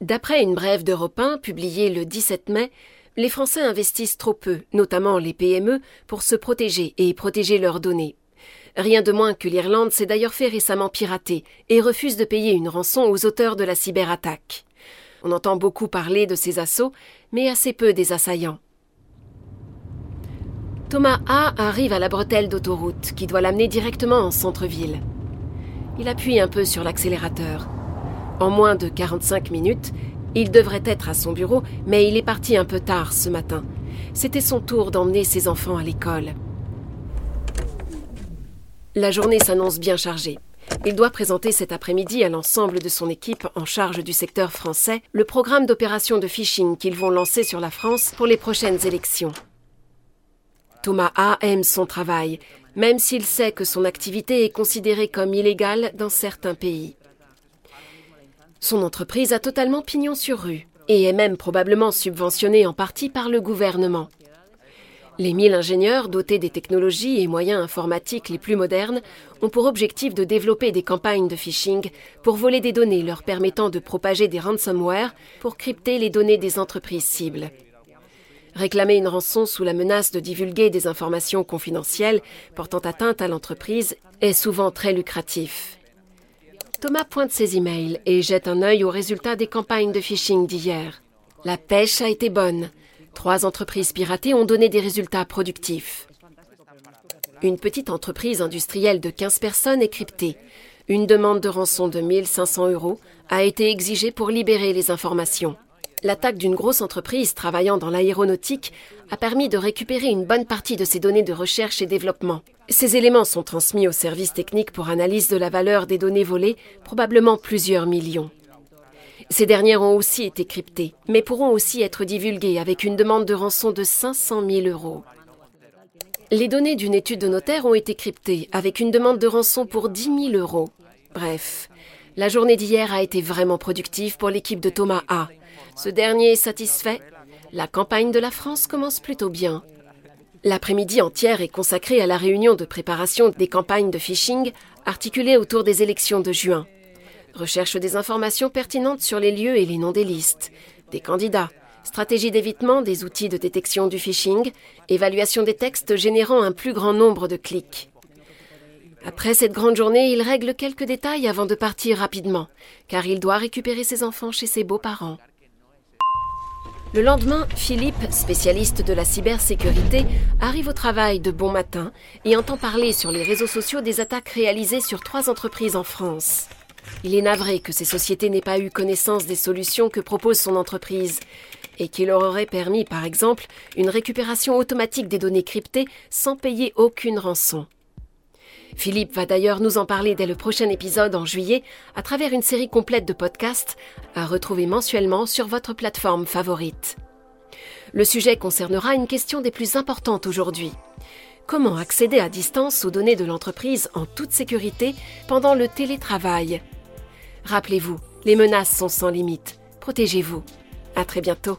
D'après une brève d'Europe 1 publiée le 17 mai, les Français investissent trop peu, notamment les PME, pour se protéger et protéger leurs données. Rien de moins que l'Irlande s'est d'ailleurs fait récemment pirater et refuse de payer une rançon aux auteurs de la cyberattaque. On entend beaucoup parler de ces assauts, mais assez peu des assaillants. Thomas A arrive à la bretelle d'autoroute qui doit l'amener directement en centre-ville. Il appuie un peu sur l'accélérateur. En moins de 45 minutes, il devrait être à son bureau, mais il est parti un peu tard ce matin. C'était son tour d'emmener ses enfants à l'école. La journée s'annonce bien chargée. Il doit présenter cet après-midi à l'ensemble de son équipe en charge du secteur français le programme d'opération de phishing qu'ils vont lancer sur la France pour les prochaines élections. Thomas A aime son travail, même s'il sait que son activité est considérée comme illégale dans certains pays. Son entreprise a totalement pignon sur rue et est même probablement subventionnée en partie par le gouvernement. Les mille ingénieurs dotés des technologies et moyens informatiques les plus modernes ont pour objectif de développer des campagnes de phishing pour voler des données leur permettant de propager des ransomware pour crypter les données des entreprises cibles. Réclamer une rançon sous la menace de divulguer des informations confidentielles portant atteinte à l'entreprise est souvent très lucratif. Thomas pointe ses emails et jette un œil aux résultats des campagnes de phishing d'hier. La pêche a été bonne. Trois entreprises piratées ont donné des résultats productifs. Une petite entreprise industrielle de 15 personnes est cryptée. Une demande de rançon de 1500 euros a été exigée pour libérer les informations. L'attaque d'une grosse entreprise travaillant dans l'aéronautique a permis de récupérer une bonne partie de ces données de recherche et développement. Ces éléments sont transmis aux services techniques pour analyse de la valeur des données volées, probablement plusieurs millions. Ces dernières ont aussi été cryptées, mais pourront aussi être divulguées avec une demande de rançon de 500 000 euros. Les données d'une étude de notaire ont été cryptées avec une demande de rançon pour 10 000 euros. Bref, la journée d'hier a été vraiment productive pour l'équipe de Thomas A. Ce dernier est satisfait. La campagne de la France commence plutôt bien. L'après-midi entière est consacrée à la réunion de préparation des campagnes de phishing articulées autour des élections de juin. Recherche des informations pertinentes sur les lieux et les noms des listes, des candidats, stratégie d'évitement des outils de détection du phishing, évaluation des textes générant un plus grand nombre de clics. Après cette grande journée, il règle quelques détails avant de partir rapidement, car il doit récupérer ses enfants chez ses beaux-parents. Le lendemain, Philippe, spécialiste de la cybersécurité, arrive au travail de bon matin et entend parler sur les réseaux sociaux des attaques réalisées sur trois entreprises en France. Il est navré que ces sociétés n'aient pas eu connaissance des solutions que propose son entreprise et qui leur auraient permis, par exemple, une récupération automatique des données cryptées sans payer aucune rançon. Philippe va d'ailleurs nous en parler dès le prochain épisode en juillet à travers une série complète de podcasts à retrouver mensuellement sur votre plateforme favorite. Le sujet concernera une question des plus importantes aujourd'hui. Comment accéder à distance aux données de l'entreprise en toute sécurité pendant le télétravail? Rappelez-vous, les menaces sont sans limite. Protégez-vous. À très bientôt.